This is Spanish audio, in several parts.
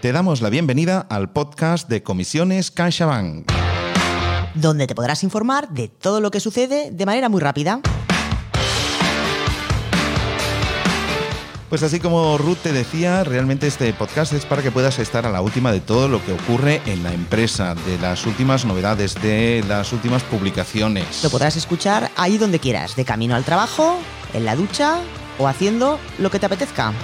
Te damos la bienvenida al podcast de Comisiones CaixaBank. donde te podrás informar de todo lo que sucede de manera muy rápida. Pues así como Ruth te decía, realmente este podcast es para que puedas estar a la última de todo lo que ocurre en la empresa, de las últimas novedades, de las últimas publicaciones. Lo podrás escuchar ahí donde quieras, de camino al trabajo, en la ducha o haciendo lo que te apetezca.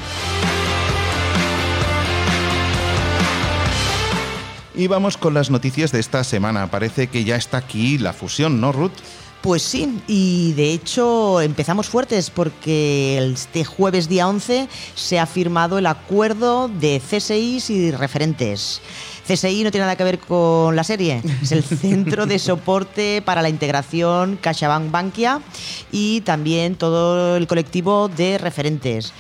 Y vamos con las noticias de esta semana. Parece que ya está aquí la fusión, ¿no, Ruth? Pues sí, y de hecho empezamos fuertes porque este jueves día 11 se ha firmado el acuerdo de CSIs y referentes. CSI no tiene nada que ver con la serie, es el Centro de Soporte para la Integración CaixaBank Bankia y también todo el colectivo de referentes.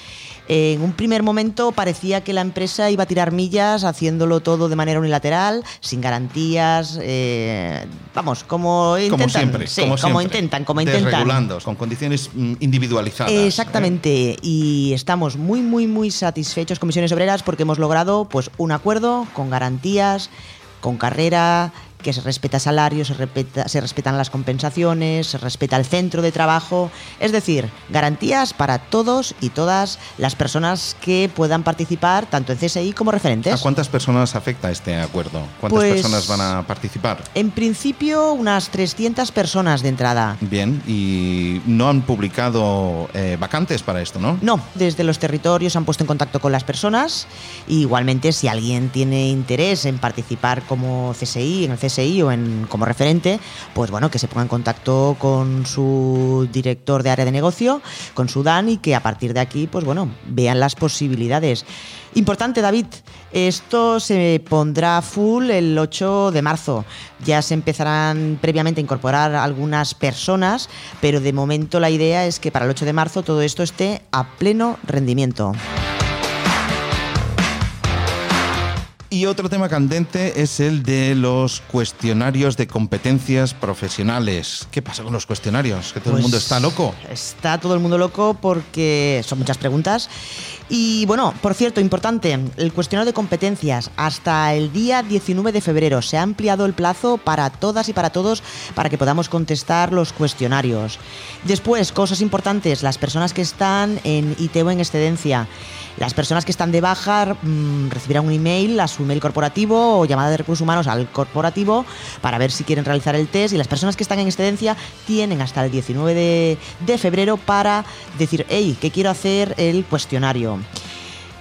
En un primer momento parecía que la empresa iba a tirar millas haciéndolo todo de manera unilateral, sin garantías, eh, vamos, como intentan. como siempre. Sí, como, siempre. intentan, como intentan. Desregulando, con condiciones mm, individualizadas. Exactamente, ¿eh? y estamos muy, muy, muy satisfechos, comisiones obreras, porque hemos logrado pues, un acuerdo con garantías, con carrera, que se respeta salarios, se, respeta- se respetan las compensaciones, se respeta el centro de trabajo, es decir, garantías para todos y todas las personas que puedan participar, tanto en CSI como referentes. ¿A cuántas personas afecta este acuerdo? ¿Cuántas Pues- personas van a participar? En principio, unas 300 personas de entrada. Bien, y no han publicado eh, vacantes para esto, ¿no? No, desde los territorios han puesto en contacto con las personas. Y igualmente, si alguien tiene interés en participar como CSI, en el CSI o en, como referente, pues bueno, que se ponga en contacto con su director de área de negocio, con su DAN, y que a partir de aquí, pues bueno, vean las posibilidades. Importante, David, esto se pondrá full el 8 de marzo. Ya se empezarán previamente a incorporar algunas personas, pero de momento la idea es que para el 8 de marzo todo esto esté a pleno rendimiento. Y otro tema candente es el de los cuestionarios de competencias profesionales. ¿Qué pasa con los cuestionarios? ¿Que todo el Pues mundo está loco? Está todo el mundo loco porque son muchas preguntas. Y bueno, por cierto, importante, el cuestionario de competencias hasta el día 19 de febrero. Se ha ampliado el plazo para todas y para todos para que podamos contestar los cuestionarios. Después, cosas importantes, las personas que están en IT o en excedencia. Las personas que están de baja mm, recibirán un email a su email corporativo o llamada de recursos humanos al corporativo para ver si quieren realizar el test y las personas que están en excedencia tienen hasta el 19 de, de febrero para decir, hey, que quiero hacer el cuestionario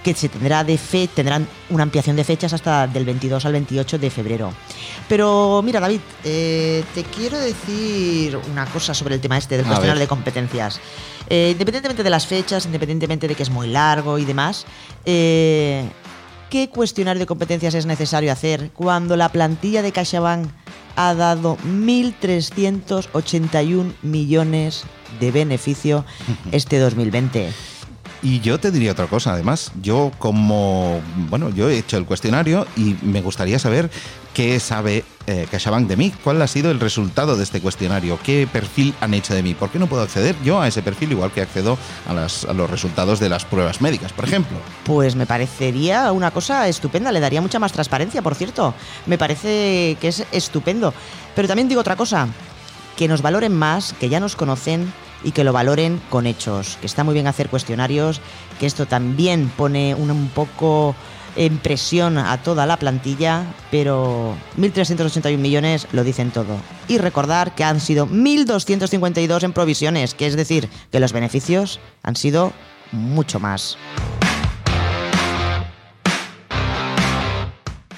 que se tendrá de fe, tendrán una ampliación de fechas hasta del 22 al 28 de febrero. Pero mira, David, eh, te quiero decir una cosa sobre el tema este del cuestionario de competencias. Eh, independientemente de las fechas, independientemente de que es muy largo y demás, eh, ¿qué cuestionario de competencias es necesario hacer cuando la plantilla de CaixaBank ha dado 1.381 millones de beneficio este 2020? Y yo te diría otra cosa, además, yo como, bueno, yo he hecho el cuestionario y me gustaría saber qué sabe eh, de mí, cuál ha sido el resultado de este cuestionario, qué perfil han hecho de mí, por qué no puedo acceder yo a ese perfil igual que accedo a, las- a los resultados de las pruebas médicas, por ejemplo. Pues me parecería una cosa estupenda, le daría mucha más transparencia, por cierto. Me parece que es estupendo. Pero también digo otra cosa, que nos valoren más, que ya nos conocen y que lo valoren con hechos. Que está muy bien hacer cuestionarios, que esto también pone un, poco en presión a toda la plantilla, pero 1.381 millones lo dicen todo. Y recordar que han sido 1.252 en provisiones, que es decir, que los beneficios han sido mucho más.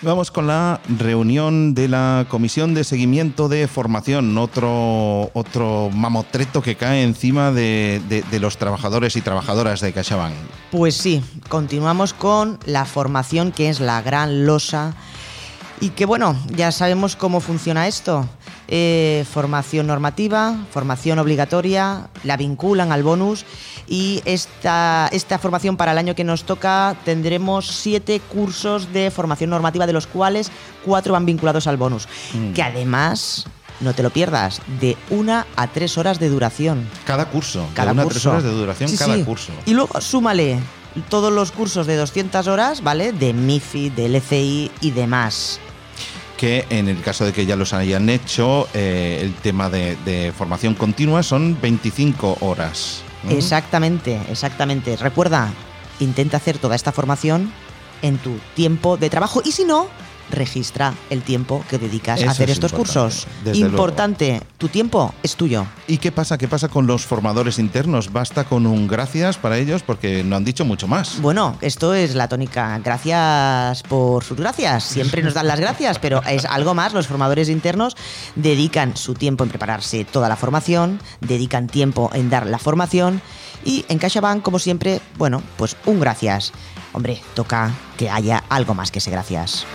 Vamos con la reunión de la Comisión de Seguimiento de Formación, otro, otro mamotreto que cae encima de, los trabajadores y trabajadoras de CaixaBank. Pues sí, continuamos con la formación que es la gran losa y que bueno, ya sabemos cómo funciona esto. Eh, formación normativa, formación obligatoria, la vinculan al bonus y esta, esta formación para el año que nos toca tendremos siete cursos de formación normativa de los cuales cuatro van vinculados al bonus. Que además, no te lo pierdas, de una a tres horas de duración Cada curso, cada de una a curso. tres horas de duración Sí, cada sí. curso. Y luego súmale todos los cursos de 200 horas, ¿vale? De MIFI, de LCI y demás. Que en el caso de que ya los hayan hecho, eh, el tema de, formación continua son 25 horas. Exactamente, exactamente. Recuerda, intenta hacer toda esta formación en tu tiempo de trabajo y si no, registra el tiempo que dedicas Eso a hacer es estos importante, cursos. luego. importante, tu tiempo es tuyo. ¿Y qué pasa? ¿Qué pasa con los formadores internos? ¿Basta con un gracias para ellos? Porque no han dicho mucho más. Bueno, esto es la tónica. Gracias por sus gracias. Siempre nos dan las gracias, pero es algo más. Los formadores internos dedican su tiempo en prepararse toda la formación, dedican tiempo en dar la formación y en CaixaBank, como siempre, bueno, pues un gracias. Hombre, toca que haya algo más que ese gracias.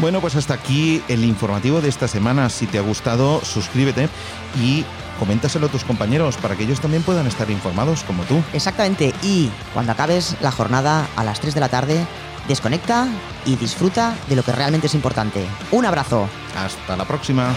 Bueno, pues hasta aquí el informativo de esta semana. Si te ha gustado, suscríbete y coméntaselo a tus compañeros para que ellos también puedan estar informados como tú. Exactamente. Y cuando acabes la jornada a las 3 de la tarde, desconecta y disfruta de lo que realmente es importante. Un abrazo. Hasta la próxima.